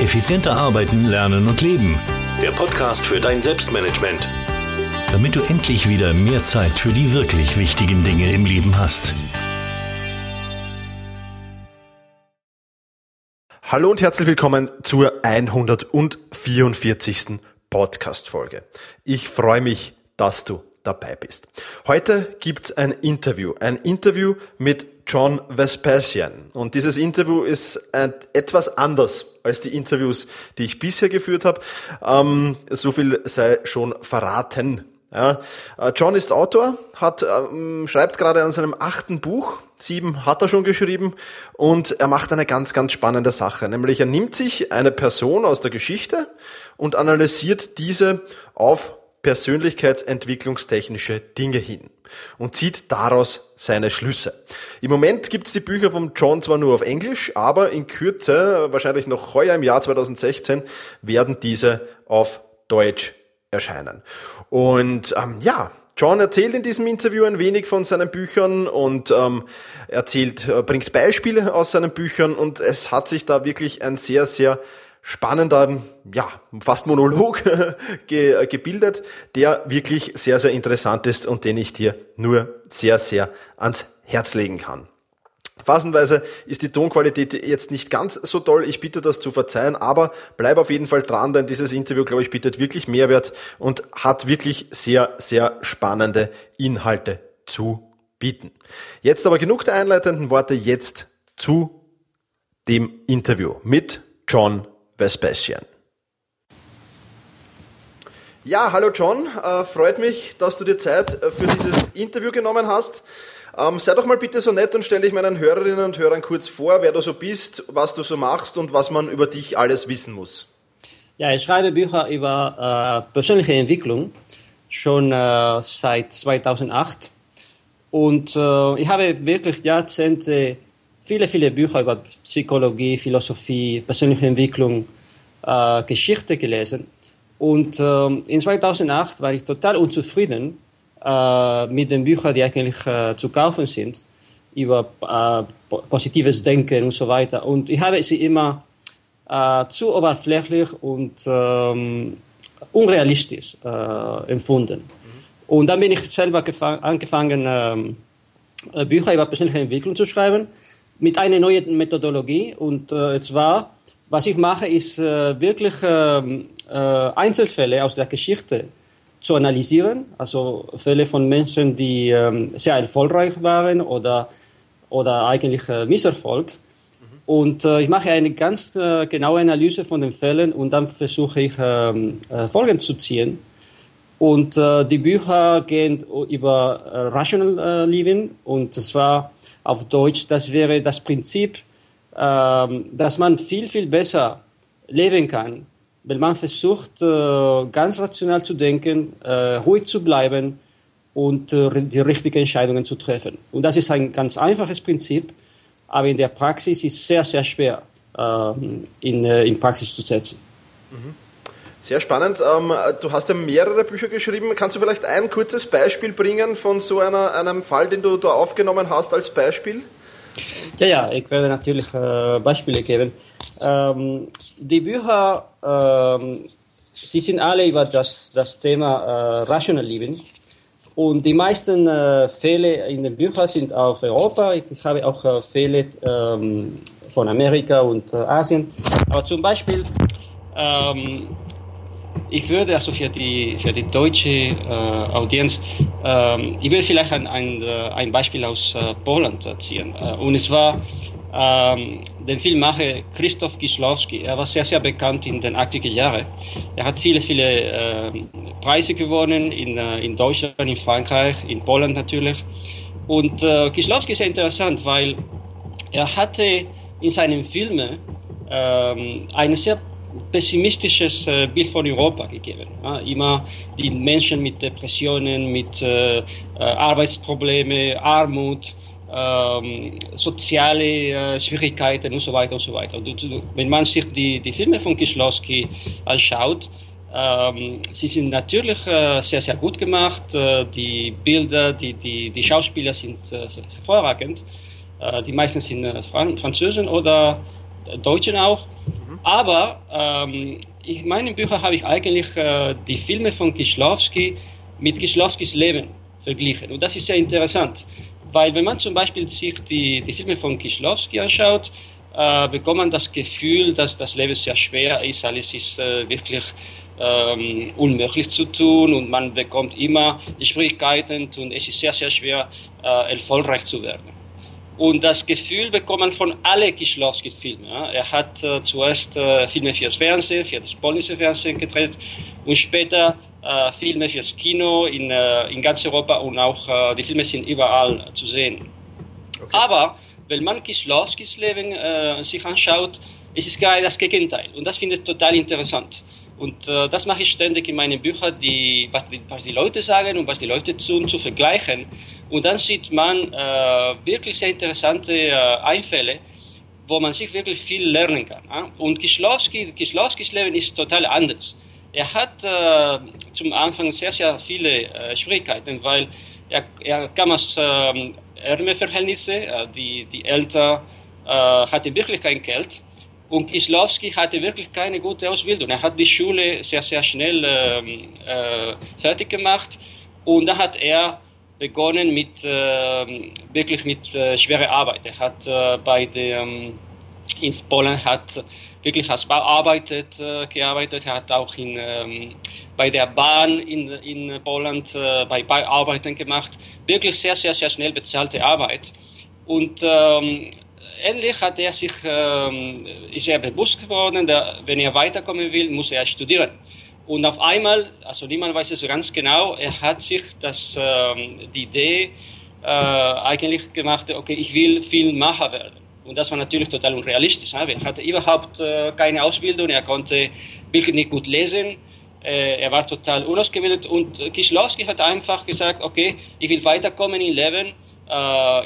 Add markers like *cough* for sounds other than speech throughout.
Effizienter arbeiten, lernen und leben. Der Podcast für dein Selbstmanagement. Damit du endlich wieder mehr Zeit für die wirklich wichtigen Dinge im Leben hast. Hallo und herzlich willkommen zur 144. Podcast-Folge. Ich freue mich, dass du dabei bist. Heute gibt's ein Interview, ein Interview mit John Vespasian. Und dieses Interview ist etwas anders als die Interviews, die ich bisher geführt habe. Ähm, so viel sei schon verraten. Ja. Äh, John ist Autor, hat, ähm, schreibt gerade an seinem achten Buch. Sieben hat er schon geschrieben und er macht eine ganz, ganz spannende Sache. Nämlich er nimmt sich eine Person aus der Geschichte und analysiert diese auf persönlichkeitsentwicklungstechnische Dinge hin und zieht daraus seine Schlüsse. Im Moment gibt's die Bücher von John zwar nur auf Englisch, aber in Kürze, wahrscheinlich noch heuer im Jahr 2016, werden diese auf Deutsch erscheinen. Und ähm, ja, John erzählt in diesem Interview ein wenig von seinen Büchern und ähm, erzählt, äh, bringt Beispiele aus seinen Büchern und es hat sich da wirklich ein sehr, sehr spannender, ja, fast Monolog *laughs* ge gebildet, der wirklich sehr, sehr interessant ist und den ich dir nur sehr, sehr ans Herz legen kann. Phasenweise ist die Tonqualität jetzt nicht ganz so toll. Ich bitte das zu verzeihen, aber bleib auf jeden Fall dran, denn dieses Interview, glaube ich, bietet wirklich Mehrwert und hat wirklich sehr, sehr spannende Inhalte zu bieten. Jetzt aber genug der einleitenden Worte, jetzt zu dem Interview mit John Vespasian. Ja, hallo John, äh, freut mich, dass du dir Zeit äh, für dieses Interview genommen hast. Ähm, sei doch mal bitte so nett und stelle dich meinen Hörerinnen und Hörern kurz vor, wer du so bist, was du so machst und was man über dich alles wissen muss. Ja, ich schreibe Bücher über äh, persönliche Entwicklung schon äh, seit 2008 und äh, ich habe wirklich Jahrzehnte viele, viele Bücher über Psychologie, Philosophie, persönliche Entwicklung, äh, Geschichte gelesen. Und äh, in 2008 war ich total unzufrieden äh, mit den Büchern, die eigentlich äh, zu kaufen sind, über äh, positives Denken und so weiter. Und ich habe sie immer äh, zu oberflächlich und ähm, unrealistisch empfunden. Mhm. Und dann bin ich selber angefangen, ähm, Bücher über persönliche Entwicklung zu schreiben mit einer neuen Methodologie. Und äh, zwar, was ich mache, ist äh, wirklich ähm, äh, Einzelfälle aus der Geschichte zu analysieren, also Fälle von Menschen, die äh, sehr erfolgreich waren oder, oder eigentlich äh, Misserfolg. Mhm. Und äh, ich mache eine ganz äh, genaue Analyse von den Fällen und dann versuche ich ähm, äh, Folgen zu ziehen. Und äh, die Bücher gehen über äh, Rational Living und zwar auf Deutsch, das wäre das Prinzip, ähm, dass man viel, viel besser leben kann, wenn man versucht, äh, ganz rational zu denken, äh, ruhig zu bleiben und äh, die richtigen Entscheidungen zu treffen. Und das ist ein ganz einfaches Prinzip, aber in der Praxis ist es sehr, sehr schwer ähm, in, in Praxis zu setzen. Mhm. Sehr spannend. Ähm, du hast ja mehrere Bücher geschrieben. Kannst du vielleicht ein kurzes Beispiel bringen von so einer, einem Fall, den du da aufgenommen hast als Beispiel? Ja, ja, ich werde natürlich äh, Beispiele geben. Ähm, die Bücher, ähm, sie sind alle über das, das Thema äh, Rational Living. Und die meisten äh, Fälle in den Büchern sind auf Europa. Ich habe auch äh, Fälle ähm, von Amerika und äh, Asien. Aber zum Beispiel ähm, ich würde also für die, für die deutsche äh, Audienz, äh, ich will vielleicht ein, ein, äh, ein Beispiel aus äh, Polen ziehen. Äh, und zwar ähm, den Filmmacher Christoph Gislowski. Er war sehr, sehr bekannt in den 80er Jahren. Er hat viele, viele äh, Preise gewonnen in, äh, in Deutschland, in Frankreich, in Polen natürlich. Und äh, Gislowski ist interessant, weil er hatte in seinen Filmen ähm, eine sehr pessimistisches äh, Bild von Europa gegeben. Immer die Menschen mit Depressionen, mit äh, äh Arbeitsproblemen, Armut, ähm, soziale Schwierigkeiten und so weiter und so weiter. Und, wenn man sich die, die Filme von Kieslowski anschaut, ähm, sie sind natürlich sehr, sehr gut gemacht. Die Bilder, die, die, die Schauspieler sind hervorragend. Die meisten sind Fran Französen oder Deutschen auch. Aber ähm, in meinen Büchern habe ich eigentlich äh, die Filme von Kislowski mit Kislowskis Leben verglichen. Und das ist sehr interessant, weil wenn man zum Beispiel sich die, die Filme von Kislowski anschaut, äh, bekommt man das Gefühl, dass das Leben sehr schwer ist, alles ist äh, wirklich ähm, unmöglich zu tun und man bekommt immer Schwierigkeiten und es ist sehr, sehr schwer, äh, erfolgreich zu werden. Und das Gefühl bekommt man von allen Kislowski-Filmen. Ja. Er hat äh, zuerst äh, Filme fürs Fernsehen, für das polnische Fernsehen gedreht und später äh, Filme fürs Kino in, äh, in ganz Europa und auch äh, die Filme sind überall zu sehen. Okay. Aber wenn man Kislowskis Leben äh, sich anschaut, ist es gerade das Gegenteil. Und das finde ich total interessant. Und äh, das mache ich ständig in meinen Büchern, die, was, was, die Leute sagen und was die Leute tun, zu vergleichen. Und dann sieht man äh, wirklich sehr interessante äh, Einfälle, wo man sich wirklich viel lernen kann. Und Kislowski, Kislowskis Leben ist total anders. Er hat äh, zum Anfang sehr, sehr viele äh, Schwierigkeiten, weil er, er kam aus ähm, ärmeren Verhältnissen, äh, die, die Eltern hatten wirklich kein Geld und Kislowski hatte wirklich keine gute Ausbildung. Er hat die Schule sehr, sehr schnell ähm, äh, fertig gemacht und da hat er begonnen mit äh, wirklich mit äh, schwerer Arbeit. Er hat äh, bei dem in Polen hat wirklich als Bauarbeiter äh, gearbeitet. Er hat auch in, ähm, bei der Bahn in, in Polen äh, bei Bauarbeiten gemacht. Wirklich sehr, sehr, sehr schnell bezahlte Arbeit. Und ähm, endlich hat er sich, ähm, ist er bewusst geworden, dass, wenn er weiterkommen will, muss er studieren. Und auf einmal, also niemand weiß es ganz genau, er hat sich das, ähm, die Idee äh, eigentlich gemacht, okay, ich will Filmmacher werden. Und das war natürlich total unrealistisch. Er hatte überhaupt äh, keine Ausbildung, er konnte wirklich nicht gut lesen, äh, er war total unausgebildet und Kislowski hat einfach gesagt, okay, ich will weiterkommen im Leben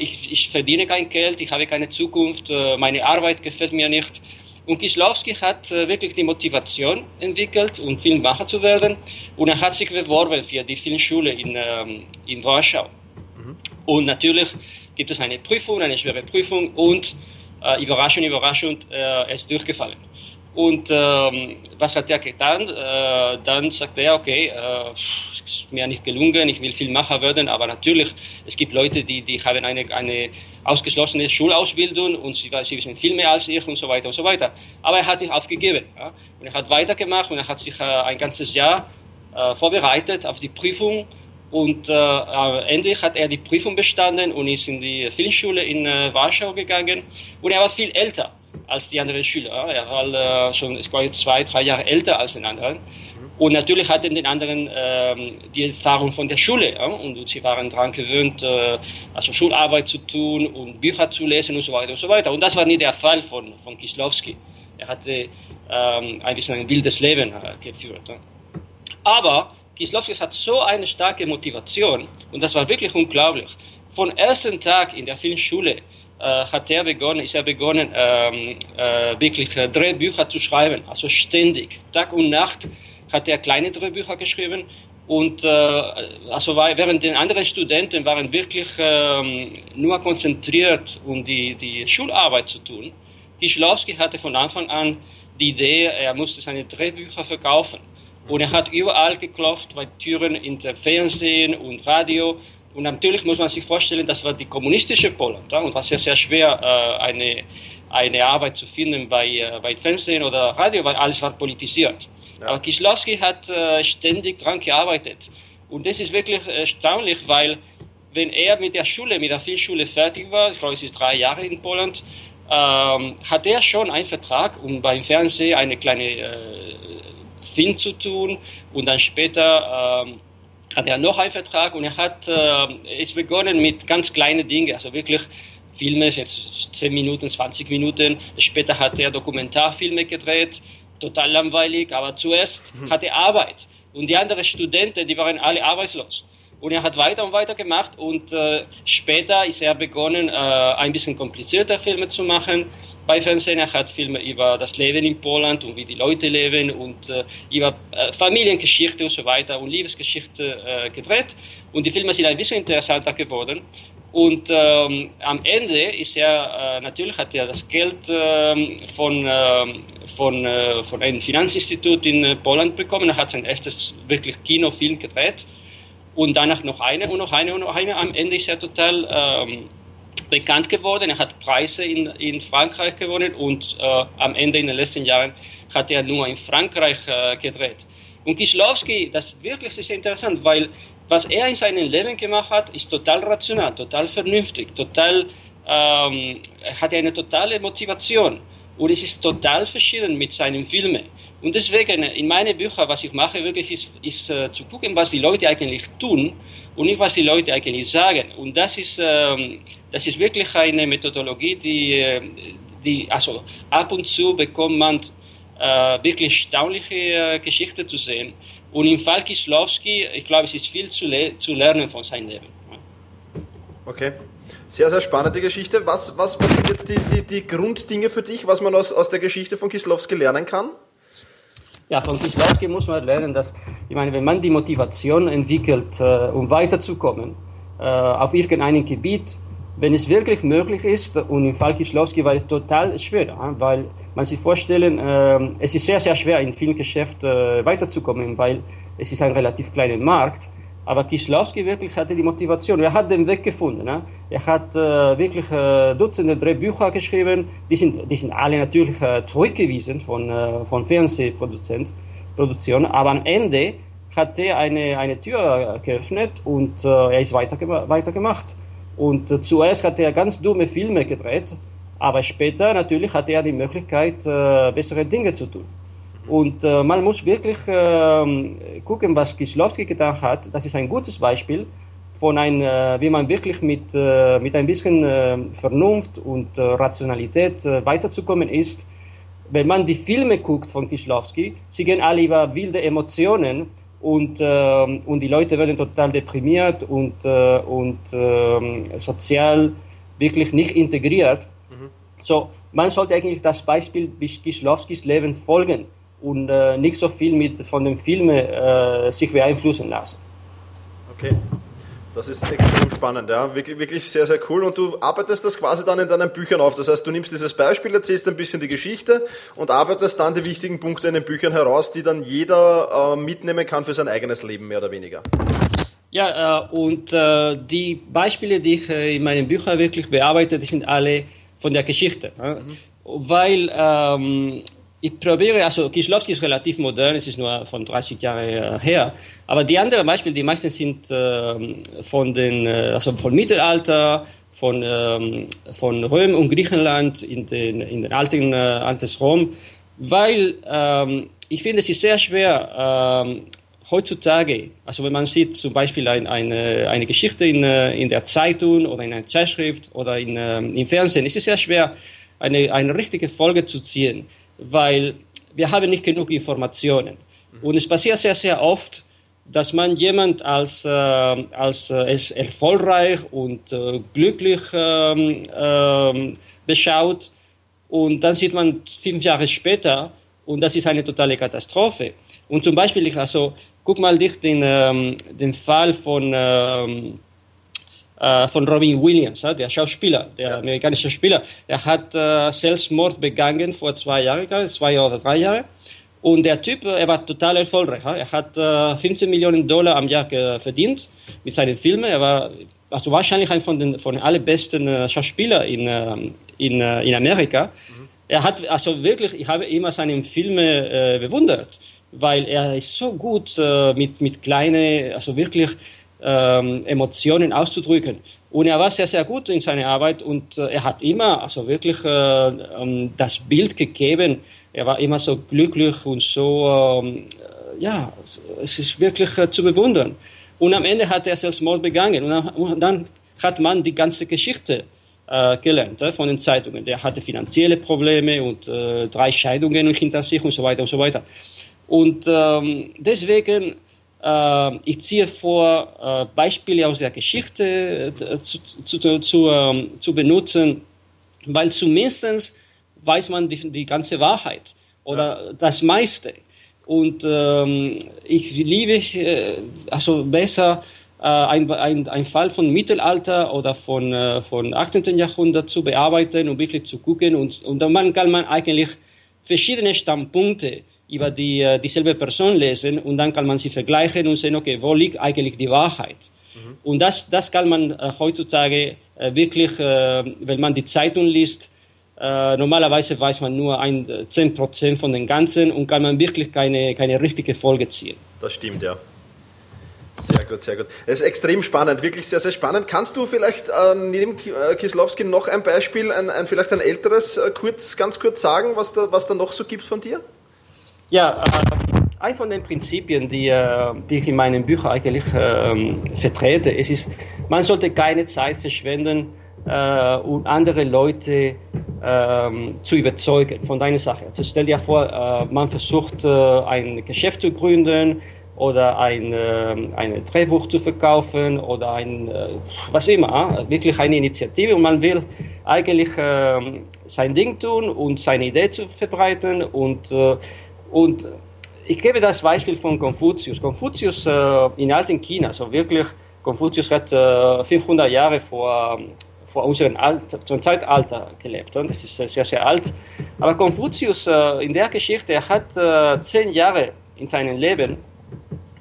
ich, ich, verdiene kein Geld, ich habe keine Zukunft, äh, meine Arbeit gefällt mir nicht. Und Kislowski hat äh, wirklich die Motivation entwickelt, um Filmmacher zu werden. Und er hat sich beworben für die Filmschule in, ähm, in Warschau. Mhm. Und natürlich gibt es eine Prüfung, eine schwere Prüfung und äh, Überraschung, Überraschung, äh, er ist durchgefallen. Und ähm, was hat er getan? Äh, dann sagt er, okay, äh, ist mir nicht gelungen, ich will Filmmacher werden, aber natürlich, es gibt Leute, die, die haben eine, eine ausgeschlossene Schulausbildung und sie, sie wissen viel mehr als ich und so weiter und so weiter. Aber er hat nicht aufgegeben. Ja? Und er hat weitergemacht und er hat sich äh, ein ganzes Jahr äh, vorbereitet auf die Prüfung und äh, endlich hat er die Prüfung bestanden und ist in die Filmschule in äh, Warschau gegangen und er war viel älter als die anderen Schüler. Er war äh, schon ich glaube, zwei, drei Jahre älter als den anderen. Und natürlich hatten den anderen ähm, die Erfahrung von der Schule ja? und sie waren daran gewöhnt, äh, also Schularbeit zu tun und Bücher zu lesen und so weiter und so weiter. Und das war nie der Fall von, von Kislowski. Er hatte ähm, ein bisschen ein wildes Leben äh, geführt. Ja? Aber Kislowski hat so eine starke Motivation und das war wirklich unglaublich. Von ersten Tag in der Filmschule äh, hat er begonnen, ist er begonnen, ähm, äh, wirklich äh, Drehbücher zu schreiben, also ständig, Tag und Nacht hat er kleine Drehbücher geschrieben und äh, also war, während den anderen Studenten waren wirklich ähm, nur konzentriert, um die, die Schularbeit zu tun. Kischlowski hatte von Anfang an die Idee, er musste seine Drehbücher verkaufen. Und er hat überall geklopft, bei Türen in der Fernsehen und Radio und natürlich muss man sich vorstellen, das war die kommunistische Polen ja, und war sehr, sehr schwer, äh, eine, eine Arbeit zu finden bei, äh, bei Fernsehen oder Radio, weil alles war politisiert. Ja. Aber Kislowski hat äh, ständig daran gearbeitet. Und das ist wirklich erstaunlich, weil wenn er mit der Schule, mit der Filmschule fertig war, ich glaube, es ist drei Jahre in Polen, ähm, hat er schon einen Vertrag, um beim Fernsehen eine kleine äh, Film zu tun und dann später ähm, hat er noch einen Vertrag und er hat äh, ist begonnen mit ganz kleinen Dingen, also wirklich Filme, jetzt 10 Minuten, 20 Minuten. Später hat er Dokumentarfilme gedreht, total langweilig, aber zuerst mhm. hat er Arbeit. Und die anderen Studenten, die waren alle arbeitslos. Und er hat weiter und weiter gemacht und äh, später ist er begonnen, äh, ein bisschen komplizierter Filme zu machen bei Fernsehen. Er hat Filme über das Leben in Polen und wie die Leute leben und äh, über äh, Familiengeschichte und so weiter und Liebesgeschichte äh, gedreht. Und die Filme sind ein bisschen interessanter geworden. Und ähm, am Ende ist er, äh, natürlich hat er das Geld ähm, von, ähm, von, äh, von einem Finanzinstitut in äh, Polen bekommen. Er hat sein erstes wirklich Kinofilm gedreht. Und danach noch eine und noch eine und noch eine. Am Ende ist er total ähm, bekannt geworden. Er hat Preise in, in Frankreich gewonnen und äh, am Ende in den letzten Jahren hat er nur in Frankreich äh, gedreht. Und Kislowski, das ist wirklich sehr interessant, weil was er in seinem Leben gemacht hat, ist total rational, total vernünftig, total, ähm, hat eine totale Motivation. Und es ist total verschieden mit seinen Filmen. Und deswegen, in meinen Büchern, was ich mache, wirklich ist, ist äh, zu gucken, was die Leute eigentlich tun und nicht, was die Leute eigentlich sagen. Und das ist, ähm, das ist wirklich eine Methodologie, die, äh, die, also ab und zu bekommt man äh, wirklich erstaunliche äh, Geschichten zu sehen. Und im Fall Kislowski, ich glaube, es ist viel zu, le zu lernen von seinem Leben. Okay. Sehr, sehr spannende Geschichte. Was, was, was sind jetzt die, die, die Grunddinge für dich, was man aus, aus der Geschichte von Kislowski lernen kann? Ja, von Kislowski muss man lernen, dass, ich meine, wenn man die Motivation entwickelt, äh, um weiterzukommen äh, auf irgendeinem Gebiet, wenn es wirklich möglich ist, und im Fall Kislowski war es total schwer, weil man sich vorstellen, äh, es ist sehr, sehr schwer, in vielen Geschäften äh, weiterzukommen, weil es ist ein relativ kleiner Markt. Aber Kislowski wirklich hatte die Motivation. Er hat den Weg gefunden. Ne? Er hat äh, wirklich äh, Dutzende Drehbücher geschrieben. Die sind, die sind alle natürlich äh, zurückgewiesen von, äh, von Fernsehproduktionen. Aber am Ende hat er eine, eine Tür geöffnet und er ist weiter, weitergemacht. Und zuerst hat er ganz dumme Filme gedreht aber später natürlich hat er die Möglichkeit, äh, bessere Dinge zu tun. Und äh, man muss wirklich äh, gucken, was Kislowski getan hat. Das ist ein gutes Beispiel von ein, äh, wie man wirklich mit, äh, mit ein bisschen äh, Vernunft und Rationalität weiterzukommen ist. Wenn man die Filme guckt von Kislowski, sie gehen alle über wilde Emotionen und, und die Leute werden total deprimiert und, und ähm, sozial wirklich nicht integriert. So, man sollte eigentlich das Beispiel Kislowskis Leben folgen und äh, nicht so viel mit von den Filmen äh, sich beeinflussen lassen. Okay. Das ist extrem spannend, ja. Wirklich, wirklich sehr, sehr cool. Und du arbeitest das quasi dann in deinen Büchern auf. Das heißt, du nimmst dieses Beispiel, erzählst ein bisschen die Geschichte und arbeitest dann die wichtigen Punkte in den Büchern heraus, die dann jeder äh, mitnehmen kann für sein eigenes Leben, mehr oder weniger. Ja, äh, und äh, die Beispiele, die ich äh, in meinen Büchern wirklich bearbeite, die sind alle von der Geschichte. Mhm. Weil ähm, ich probiere, also Kislowski ist relativ modern, es ist nur von 30 Jahren äh, her, aber die anderen Beispiele, die meisten sind äh, von den, äh, also von Mittelalter, von, ähm, von Rom und Griechenland in den, in den alten, äh, altes Rom, weil ähm, ich finde, es ist sehr schwer, ähm, heutzutage, also wenn man sieht zum Beispiel ein, eine, eine Geschichte in, äh, in der Zeitung oder in einer Zeitschrift oder in, ähm, im Fernsehen, ist es sehr schwer, eine, eine richtige Folge zu ziehen, weil wir haben nicht genug Informationen. Und es passiert sehr, sehr oft, dass man jemand als, äh, als äh, erfolgreich und äh, glücklich ähm, ähm, beschaut und dann sieht man fünf Jahre später und das ist eine totale Katastrophe. Und zum Beispiel, also guck mal dich den, ähm, den Fall von, ähm, äh, von Robin Williams, ja, der Schauspieler, der ja. amerikanische Spieler. Der hat äh, Selbstmord begangen vor zwei Jahren, zwei oder drei Jahren. Und der Typ, äh, er war total erfolgreich. Ja. Er hat äh, 15 Millionen Dollar am Jahr verdient mit seinen Filmen. Er war also wahrscheinlich ein von den, von allerbesten äh, Schauspielern in, äh, in, äh, in Amerika. Mhm. Er hat also wirklich, ich habe immer seine Filme äh, bewundert weil er ist so gut äh, mit, mit kleinen, also wirklich ähm, Emotionen auszudrücken. Und er war sehr, sehr gut in seiner Arbeit und äh, er hat immer, also wirklich äh, ähm, das Bild gegeben. Er war immer so glücklich und so, ähm, ja, es ist wirklich äh, zu bewundern. Und am Ende hat er Selbstmord begangen und dann, und dann hat man die ganze Geschichte äh, gelernt äh, von den Zeitungen. Der hatte finanzielle Probleme und äh, drei Scheidungen hinter sich und so weiter und so weiter. Und ähm, deswegen, äh, ich ziehe vor, äh, Beispiele aus der Geschichte äh, zu, zu, zu, ähm, zu benutzen, weil zumindest weiß man die, die ganze Wahrheit oder ja. das meiste. Und ähm, ich liebe, äh, also besser, ein, ein, ein Fall von Mittelalter oder von, äh, von 18. Jahrhundert zu bearbeiten und wirklich zu gucken. Und, und dann kann man eigentlich verschiedene Standpunkte über die, äh, dieselbe Person lesen und dann kann man sie vergleichen und sehen, okay, wo liegt eigentlich die Wahrheit? Mhm. Und das, das kann man äh, heutzutage äh, wirklich, äh, wenn man die Zeitung liest, äh, normalerweise weiß man nur ein, 10% von den Ganzen und kann man wirklich keine, keine richtige Folge ziehen. Das stimmt, ja. Sehr gut, sehr gut. Es ist extrem spannend, wirklich sehr, sehr spannend. Kannst du vielleicht äh, neben äh, Kislowski noch ein Beispiel, ein, ein vielleicht ein älteres, äh, kurz, ganz kurz sagen, was da, was da noch so gibt von dir? Ja, äh, ein von den Prinzipien, die, äh, die ich in meinen Büchern eigentlich äh, vertrete, es ist, man sollte keine Zeit verschwenden, äh, um andere Leute ähm, zu überzeugen von deiner Sache. Also stell dir vor, äh, man versucht, ein Geschäft zu gründen, oder ein, ein Drehbuch zu verkaufen oder ein, was immer, wirklich eine Initiative und man will eigentlich äh, sein Ding tun und seine Idee zu verbreiten und, und ich gebe das Beispiel von Konfuzius. Konfuzius äh, in alten China, also wirklich, Konfuzius hat 500 äh, Jahre vor, vor unserem Alter, zum Zeitalter gelebt. Und das ist sehr, sehr alt. Aber Konfuzius in der Geschichte hat zehn Jahre in seinem Leben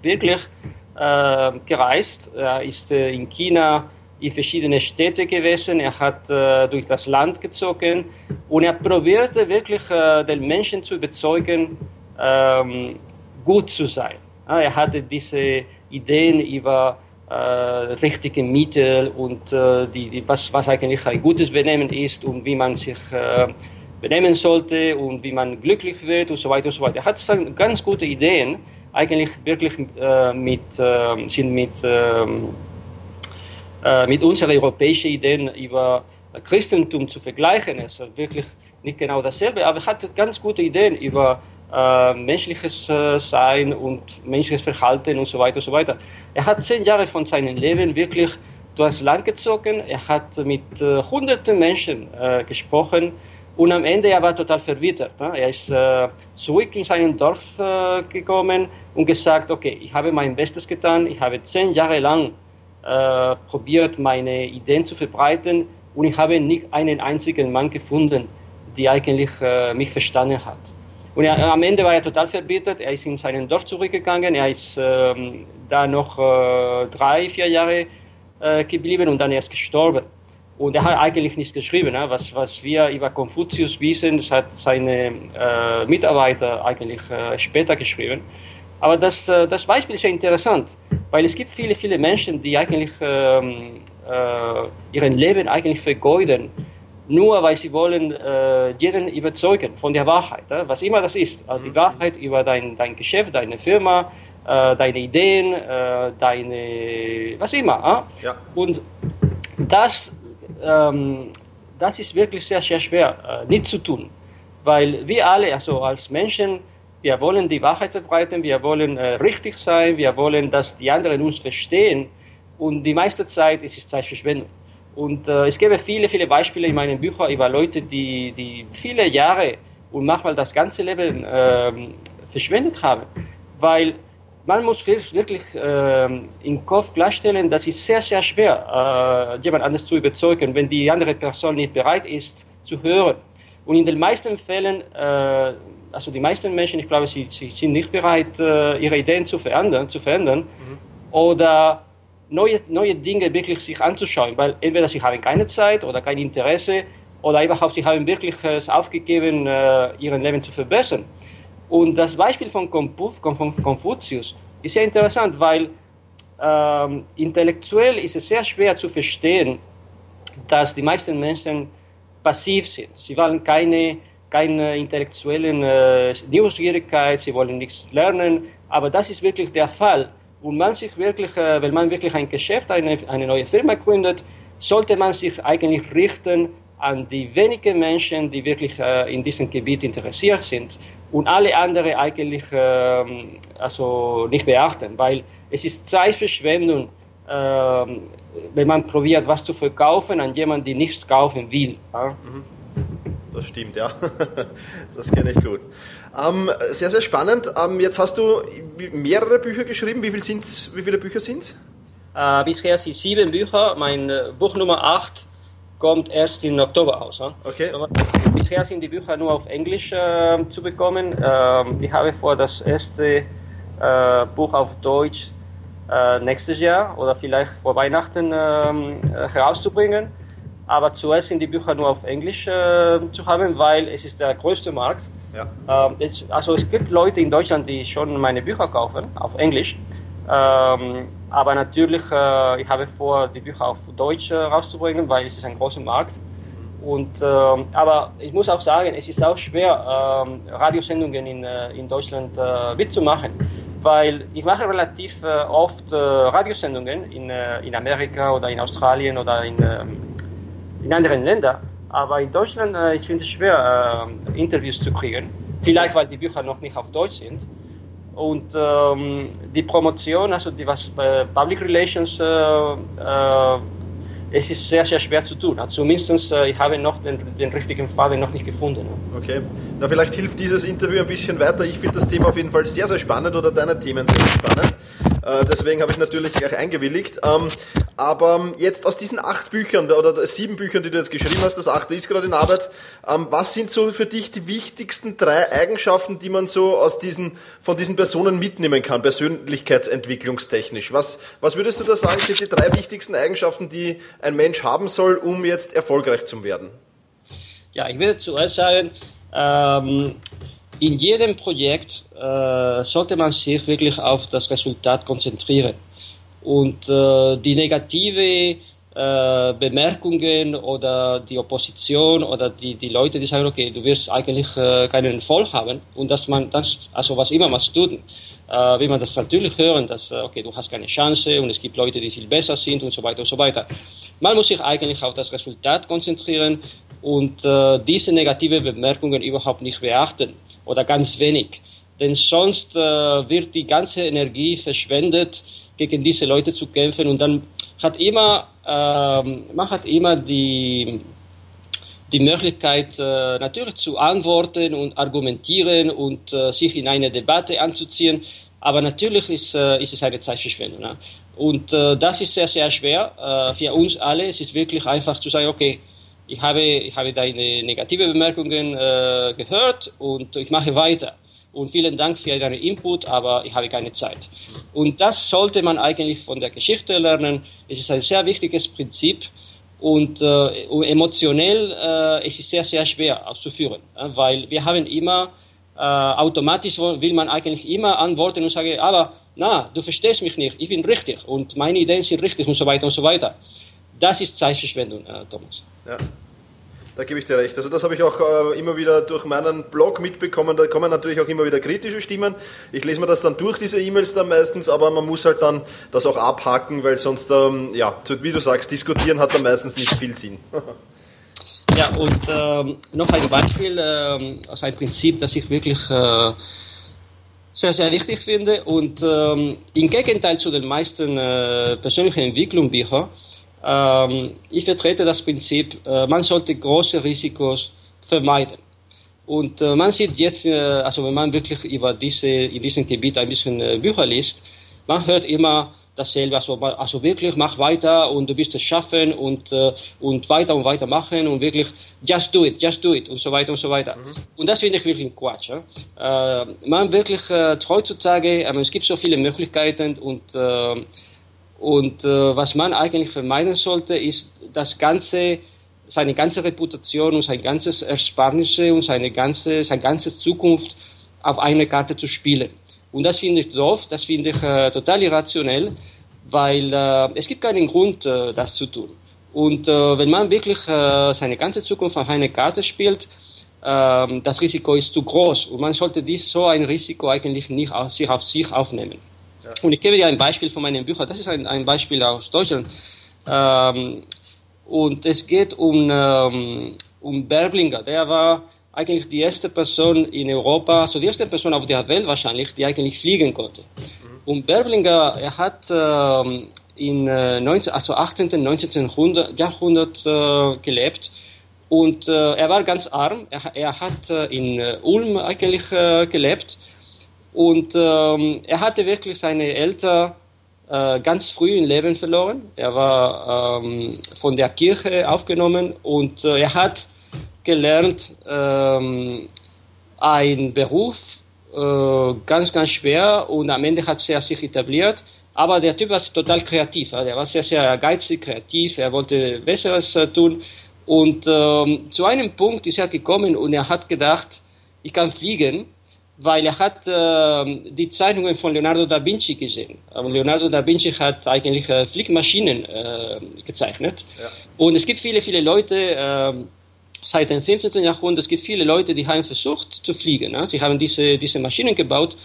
wirklich äh, gereist. Er ist äh, in China in verschiedene Städte gewesen. Er hat äh, durch das Land gezogen und er probierte wirklich äh, den Menschen zu überzeugen, ähm, gut zu sein. Ja, er hatte diese Ideen über äh, richtige Mittel und äh, die, die, was, was eigentlich ein gutes Benehmen ist und wie man sich äh, benehmen sollte und wie man glücklich wird und so weiter und so weiter. Er hat ganz gute Ideen eigentlich wirklich äh, mit, äh, sind mit, ähm, äh, mit unseren europäischen Ideen über Christentum zu vergleichen. Es ist wirklich nicht genau dasselbe, aber er hat ganz gute Ideen über äh, menschliches äh, Sein und menschliches Verhalten und so weiter und so weiter. Er hat zehn Jahre von seinem Leben wirklich durchs Land gezogen. Er hat mit äh, hunderten Menschen gesprochen und am Ende er war total verwittert. Ne? Er ist äh, zurück in sein Dorf äh, gekommen und gesagt, okay, ich habe mein Bestes getan, ich habe zehn Jahre lang äh, probiert, meine Ideen zu verbreiten und ich habe nicht einen einzigen Mann gefunden, der eigentlich äh, mich verstanden hat. Und er, am Ende war er total verbittert, er ist in sein Dorf zurückgegangen, er ist ähm, da noch äh, drei, vier Jahre äh, geblieben und dann erst gestorben. Und er hat eigentlich nichts geschrieben. Ne? Was, was wir über Konfuzius wissen, das hat seine äh, Mitarbeiter eigentlich äh, später geschrieben. Aber das, das Beispiel ist ja interessant, weil es gibt viele, viele Menschen, die eigentlich ähm, äh, ihren Leben eigentlich vergeuden, nur weil sie wollen äh, jeden überzeugen von der Wahrheit, äh? was immer das ist. Also die mhm. Wahrheit über dein, dein Geschäft, deine Firma, deine Ideen, deine, was immer. Ja. Und das ähm, das ist wirklich sehr, sehr schwer, äh, nicht zu tun. Weil wir alle, also als Menschen, wir wollen die Wahrheit verbreiten, wir wollen äh, richtig sein, wir wollen, dass die anderen uns verstehen. Und die meiste Zeit ist es Zeitverschwendung. Und äh, es gäbe viele, viele Beispiele in meinen Büchern über Leute, die, die viele Jahre und manchmal das ganze Leben äh, verschwendet haben. Weil man muss wirklich äh, im Kopf klarstellen, das ist sehr, sehr schwer, äh, jemand anderes zu überzeugen, wenn die andere Person nicht bereit ist zu hören. Und in den meisten Fällen, äh, also die meisten Menschen, ich glaube, sie, sie sind nicht bereit, äh, ihre Ideen zu verändern, zu verändern mhm. oder neue, neue Dinge wirklich sich anzuschauen, weil entweder sie haben keine Zeit oder kein Interesse oder überhaupt sie haben wirklich es aufgegeben, äh, ihr Leben zu verbessern. Und das Beispiel von Konfuzius ist sehr interessant, weil ähm, intellektuell ist es sehr schwer zu verstehen, dass die meisten Menschen passiv sind. Sie wollen keine, keine intellektuellen äh, Neugierigkeit, sie wollen nichts lernen, aber das ist wirklich der Fall. Und man sich wirklich, äh, wenn man wirklich ein Geschäft, eine, eine neue Firma gründet, sollte man sich eigentlich richten an die wenigen Menschen, die wirklich äh, in diesem Gebiet interessiert sind und alle anderen eigentlich äh, also nicht beachten, weil es ist Zeitverschwendung, äh, wenn man probiert, was zu verkaufen an jemanden, der nichts kaufen will. Ja? Mhm. Das stimmt, ja. *laughs* Das kenne ich gut. Ähm, sehr, sehr spannend. Ähm, jetzt hast du mehrere Bücher geschrieben. Wie, viel sind's, wie viele Bücher sind es? Äh, bisher sind sieben Bücher. Mein äh, Buch Nummer 8 kommt erst im Oktober aus. Ja? Okay. Bisher sind die Bücher nur auf Englisch äh, zu bekommen. Ähm, ich habe vor, das erste äh, Buch auf Deutsch äh, nächstes Jahr oder vielleicht vor Weihnachten ähm, herauszubringen. Aber zuerst sind die Bücher nur auf Englisch äh, zu haben, weil es ist der größte Markt. Ja. Ähm, es, also es gibt Leute in Deutschland, die schon meine Bücher kaufen auf Englisch. Ähm, aber natürlich, äh, ich habe vor, die Bücher auf Deutsch äh, rauszubringen, weil es ist ein großer Markt. Und, ähm, aber ich muss auch sagen, es ist auch schwer, ähm, Radiosendungen in, äh, in Deutschland äh, mitzumachen, weil ich mache relativ äh, oft Radiosendungen in, in Amerika oder in Australien oder in, ähm, in anderen Ländern. Aber in Deutschland, äh, ich finde es schwer, äh, Interviews zu kriegen. Vielleicht, weil die Bücher noch nicht auf Deutsch sind. Und ähm, die Promotion, also die was äh, Public Relations, äh, äh, es ist sehr, sehr schwer zu tun. Also zumindest äh, ich habe noch den, den richtigen Faden noch nicht gefunden. Okay, na vielleicht hilft dieses Interview ein bisschen weiter. Ich finde das Thema auf jeden Fall sehr, sehr spannend oder deine Themen sehr, sehr spannend. Deswegen habe ich natürlich gleich eingewilligt. Aber ähm, jetzt aus diesen acht Büchern oder sieben Büchern, die du jetzt geschrieben hast, das achte ist gerade in Arbeit, ähm, was sind so für dich die wichtigsten drei Eigenschaften, die man so aus diesen, von diesen Personen mitnehmen kann, persönlichkeitsentwicklungstechnisch? Was, was würdest du da sagen, sind die drei wichtigsten Eigenschaften, die ein Mensch haben soll, um jetzt erfolgreich zu werden? Ja, ich würde zuerst sagen, ähm, in jedem Projekt äh, sollte man sich wirklich auf das Resultat konzentrieren. Und äh, die negative äh, Bemerkungen oder die Opposition oder die, die Leute, die sagen, okay, du wirst eigentlich äh, keinen Erfolg haben und dass man das, also was immer man tut, äh, will man das natürlich hören, dass, äh, okay, du hast keine Chance und es gibt Leute, die viel besser sind und so weiter und so weiter. Man muss sich eigentlich auf das Resultat konzentrieren und äh, diese negative Bemerkungen überhaupt nicht beachten oder ganz wenig. Denn sonst äh, wird die ganze Energie verschwendet, gegen diese Leute zu kämpfen und dann hat immer, ähm, man hat immer die, die Möglichkeit, äh, natürlich zu antworten und argumentieren und äh, sich in eine Debatte anzuziehen. Aber natürlich ist, äh, ist es eine Zeitverschwendung. Ne? Und äh, das ist sehr, sehr schwer äh, für uns alle. Es ist wirklich einfach zu sagen, okay, ich habe, ich habe deine negative Bemerkungen äh, gehört und ich mache weiter und vielen Dank für deinen Input, aber ich habe keine Zeit. Und das sollte man eigentlich von der Geschichte lernen. Es ist ein sehr wichtiges Prinzip und äh, emotionell äh, es ist sehr, sehr schwer auszuführen, äh, weil wir haben immer, äh, automatisch will man eigentlich immer antworten und sagen, aber na, du verstehst mich nicht, ich bin richtig und meine Ideen sind richtig und so weiter und so weiter. Das ist Zeitverschwendung, äh, Thomas. Ja. Da gebe ich dir recht. Also das habe ich auch äh, immer wieder durch meinen Blog mitbekommen. Da kommen natürlich auch immer wieder kritische Stimmen. Ich lese mir das dann durch, diese E-Mails dann meistens, aber man muss halt dann das auch abhaken, weil sonst, ähm, ja, wie du sagst, diskutieren hat dann meistens nicht viel Sinn. *laughs* ja, und ähm, noch ein Beispiel ähm, aus einem Prinzip, das ich wirklich äh, sehr, sehr wichtig finde. Und ähm, im Gegenteil zu den meisten äh, persönlichen Entwicklungsbüchern, ich vertrete das Prinzip, äh, man sollte große Risikos vermeiden. Und äh, man sieht jetzt, äh, also wenn man wirklich über diese, in diesem Gebiet ein bisschen Bücher liest, man hört immer dasselbe, also, also wirklich mach weiter und du wirst es schaffen und, und weiter und weiter machen und wirklich just do it, just do it und so weiter und so weiter. Mhm. Und das finde ich wirklich Quatsch. Ja? Man wirklich heutzutage, es gibt so viele Möglichkeiten und und äh, was man eigentlich vermeiden sollte, ist das ganze, seine ganze Reputation und sein ganzes Ersparnisse und seine ganze, seine ganze Zukunft auf eine Karte zu spielen. Und das finde ich doof, das finde ich äh, total irrationell, weil äh, es gibt keinen Grund, äh, das zu tun. Und äh, wenn man wirklich äh, seine ganze Zukunft auf eine Karte spielt, äh, das Risiko ist zu groß und man sollte dies so ein Risiko eigentlich nicht auf sich auf sich aufnehmen. Ja. Und ich gebe dir ein Beispiel von meinem Bücher. Das ist ein, ein Beispiel aus Deutschland. Ähm, und es geht um, ähm, um Berblinger. Der war eigentlich die erste Person in Europa, also die erste Person auf der Welt wahrscheinlich, die eigentlich fliegen konnte. Mhm. Und Berblinger, er hat ähm, in äh, 19, also 18. und 19. Jahrhundert äh, gelebt. Und äh, er war ganz arm. Er, er hat äh, in äh, Ulm eigentlich äh, gelebt und ähm, er hatte wirklich seine Eltern, äh, ganz früh im Leben verloren. Er war ähm, von der Kirche aufgenommen und äh, er hat gelernt, ähm, einen Beruf äh, ganz, ganz schwer und am Ende hat er sich etabliert. Aber der Typ war total kreativ. Er war sehr, sehr geizig, kreativ. Er wollte Besseres äh, tun. Und ähm, zu einem Punkt ist er gekommen und er hat gedacht, ich kann fliegen, weil er hat äh, die Zeichnungen von Leonardo da Vinci gesehen. Leonardo da Vinci hat eigentlich äh, Fliegmaschinen äh, gezeichnet. Ja. Und es gibt viele, viele Leute, ähm, seit dem 15. Jahrhundert, es gibt viele Leute, die haben versucht zu fliegen. Ne? Sie haben diese, diese Maschinen gebaut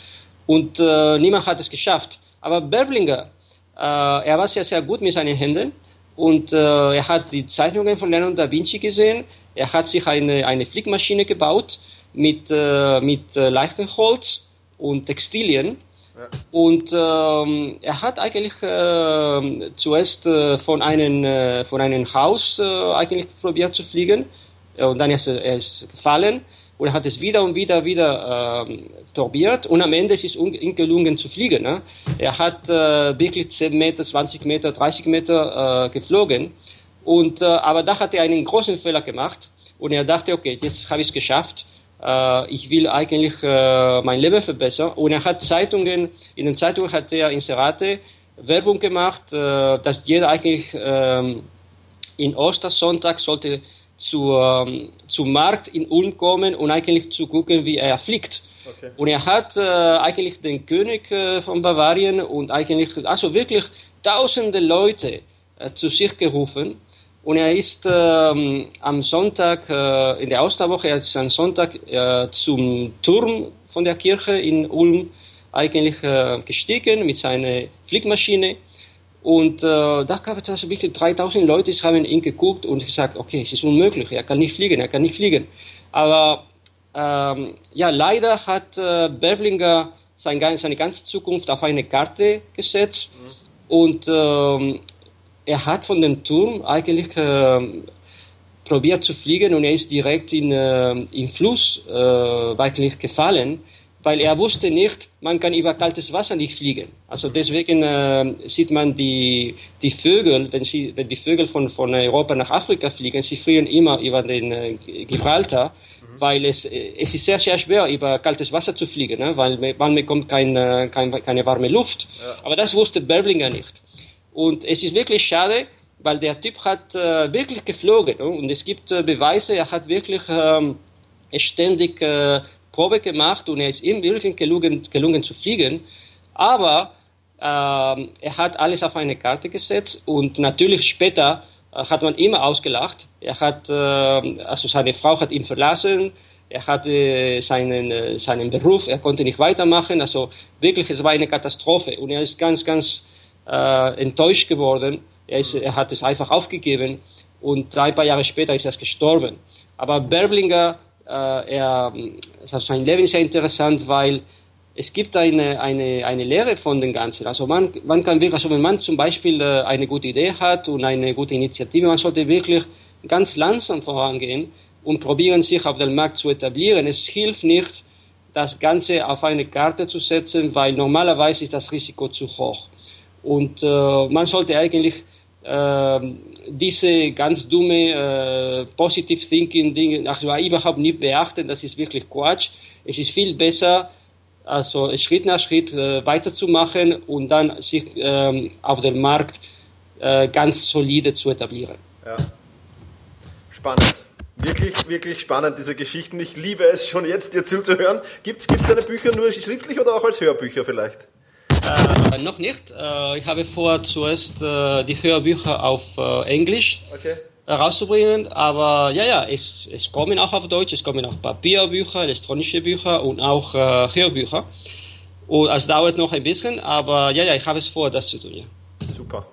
und äh, niemand hat es geschafft. Aber Berblinger, äh, er war sehr, sehr gut mit seinen Händen und äh, er hat die Zeichnungen von Leonardo da Vinci gesehen. Er hat sich eine, eine Fliegmaschine gebaut mit, äh, mit äh, leichtem Holz und Textilien. Ja. Und ähm, er hat eigentlich äh, zuerst äh, von, einem, äh, von einem Haus äh, eigentlich probiert zu fliegen und dann ist er ist gefallen und hat es wieder und wieder wieder ähm, probiert und am Ende ist es ihm gelungen zu fliegen. Ne? Er hat äh, wirklich 10 Meter, 20 Meter, 30 Meter äh, geflogen und äh, aber da hat er einen großen Fehler gemacht und er dachte, okay, jetzt habe ich es geschafft. Äh, ich will eigentlich äh, mein Leben verbessern und er hat Zeitungen, in den Zeitungen hat er Inserate Werbung gemacht, äh, dass jeder eigentlich ähm, in Ostersonntag sollte zur, ähm, zum Markt in Ulm kommen und eigentlich zu gucken, wie er fliegt. Okay. Und er hat äh, eigentlich den König äh, von Bavarien und eigentlich, also wirklich tausende Leute äh, zu sich gerufen. Und er ist ähm, am Sonntag, äh, in der Osterwoche, er ist am Sonntag äh, zum Turm von der Kirche in Ulm eigentlich äh, gestiegen mit seiner Fliegmaschine und äh, da gab es also wirklich 3000 Leute, die haben ihn geguckt und gesagt, okay, es ist unmöglich, er kann nicht fliegen, er kann nicht fliegen. Aber ähm, ja, leider hat äh, Berblinger sein, seine ganze Zukunft auf eine Karte gesetzt mhm. und äh, er hat von dem Turm eigentlich äh, probiert zu fliegen und er ist direkt in, äh, im Fluss äh, wirklich gefallen weil er wusste nicht, man kann über kaltes Wasser nicht fliegen. Also deswegen äh, sieht man die, die Vögel, wenn, sie, wenn die Vögel von, von Europa nach Afrika fliegen, sie fliegen immer über den äh, Gibraltar, mhm. weil es, äh, es ist sehr, sehr schwer, über kaltes Wasser zu fliegen, ne? weil man bekommt kein, äh, kein, keine warme Luft. Ja. Aber das wusste Berblinger nicht. Und es ist wirklich schade, weil der Typ hat äh, wirklich geflogen ne? und es gibt äh, Beweise, er hat wirklich ähm, ständig äh, Probe gemacht und er ist ihm wirklich gelungen, gelungen zu fliegen. Aber äh, er hat alles auf eine Karte gesetzt und natürlich später äh, hat man immer ausgelacht. Er hat, äh, also seine Frau hat ihn verlassen. Er hatte seinen, äh, seinen Beruf, er konnte nicht weitermachen. Also wirklich, es war eine Katastrophe. Und er ist ganz, ganz äh, enttäuscht geworden. Er, ist, er hat es einfach aufgegeben und ein paar Jahre später ist er gestorben. Aber Berblinger er, also sein Leben ist sehr interessant, weil es gibt eine, eine, eine Lehre von dem Ganzen. Also man, man kann wirklich, also wenn man zum Beispiel äh, eine gute Idee hat und eine gute Initiative, man sollte wirklich ganz langsam vorangehen und probieren, sich auf dem Markt zu etablieren. Es hilft nicht, das Ganze auf eine Karte zu setzen, weil normalerweise ist das Risiko zu hoch. Und äh, man sollte eigentlich äh, diese ganz dumme äh, Positive Thinking Dinge also überhaupt nicht beachten, das ist wirklich Quatsch. Es ist viel besser, also Schritt nach Schritt äh, weiterzumachen und dann sich ähm, auf dem Markt äh, ganz solide zu etablieren. Ja. Spannend. Wirklich, wirklich spannend, diese Geschichten. Ich liebe es schon jetzt, dir zuzuhören. Gibt es deine Bücher nur schriftlich oder auch als Hörbücher vielleicht? Äh, noch nicht. Äh, ich habe vor, zuerst äh, die Hörbücher auf äh, Englisch okay. rauszubringen. Aber ja, ja, es, es kommen auch auf Deutsch, es kommen auch Papierbücher, elektronische Bücher und auch äh, Hörbücher. Und es dauert noch ein bisschen, aber ja, ja, ich habe es vor, das zu tun. Ja. Super.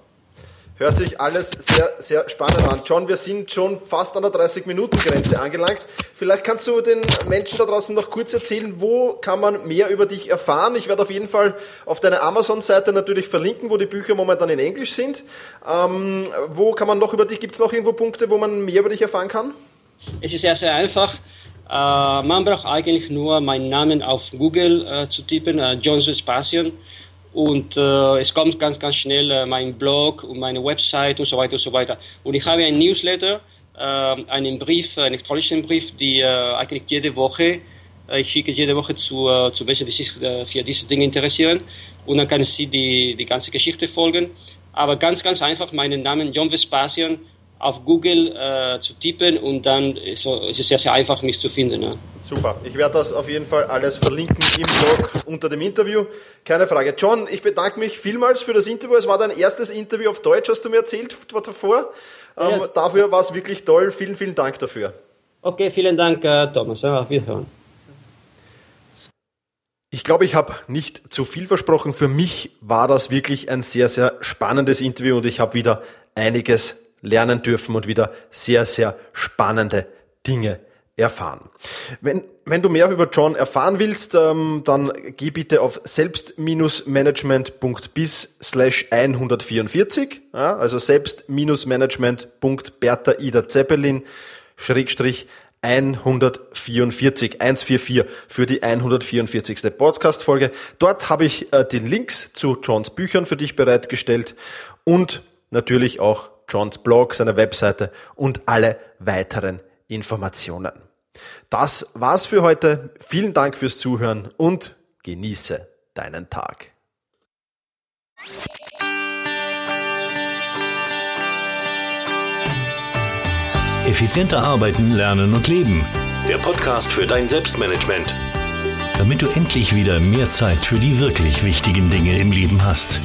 Hört sich alles sehr, sehr spannend an. John, wir sind schon fast an der 30-Minuten-Grenze angelangt. Vielleicht kannst du den Menschen da draußen noch kurz erzählen, wo kann man mehr über dich erfahren? Ich werde auf jeden Fall auf deiner Amazon-Seite natürlich verlinken, wo die Bücher momentan in Englisch sind. Ähm, wo kann man noch über dich, gibt es noch irgendwo Punkte, wo man mehr über dich erfahren kann? Es ist sehr, sehr einfach. Äh, man braucht eigentlich nur meinen Namen auf Google äh, zu tippen, äh, John Vespasian und äh, es kommt ganz, ganz schnell äh, mein Blog und meine Website und so weiter und so weiter. Und ich habe ein Newsletter, äh, einen Brief, einen elektronischen Brief, die äh, eigentlich jede Woche, äh, ich schicke jede Woche zu, äh, zu Menschen, die sich äh, für diese Dinge interessieren. Und dann können Sie die, die ganze Geschichte folgen. Aber ganz, ganz einfach meinen Namen John Vespasian auf Google äh, zu tippen und dann ist, ist, es sehr, sehr einfach, mich zu finden. Ja. Super. Ich werde das auf jeden Fall alles verlinken im Blog unter dem Interview. Keine Frage. John, ich bedanke mich vielmals für das Interview. Es war dein erstes Interview auf Deutsch, hast du mir erzählt davor. Ähm, ja, dafür war es wirklich toll. Vielen, vielen Dank dafür. Okay, vielen Dank, äh, Thomas. Auf Wiederhören. Ich glaube, ich habe nicht zu viel versprochen. Für mich war das wirklich ein sehr, sehr spannendes Interview und ich habe wieder einiges lernen dürfen und wieder sehr, sehr spannende Dinge erfahren. Wenn, wenn du mehr über John erfahren willst, ähm, dann geh bitte auf selbst-management.bis slash 144, ja, also selbst-management.bertha Ida Zeppelin Schrägstrich 144, 144 für die 144. Podcast-Folge. Dort habe ich äh, die Links zu Johns Büchern für dich bereitgestellt und natürlich auch Johns Blog, seine Webseite und alle weiteren Informationen. Das war's für heute. Vielen Dank fürs Zuhören und genieße deinen Tag. Effizienter arbeiten, lernen und leben. Der Podcast für dein Selbstmanagement. Damit du endlich wieder mehr Zeit für die wirklich wichtigen Dinge im Leben hast.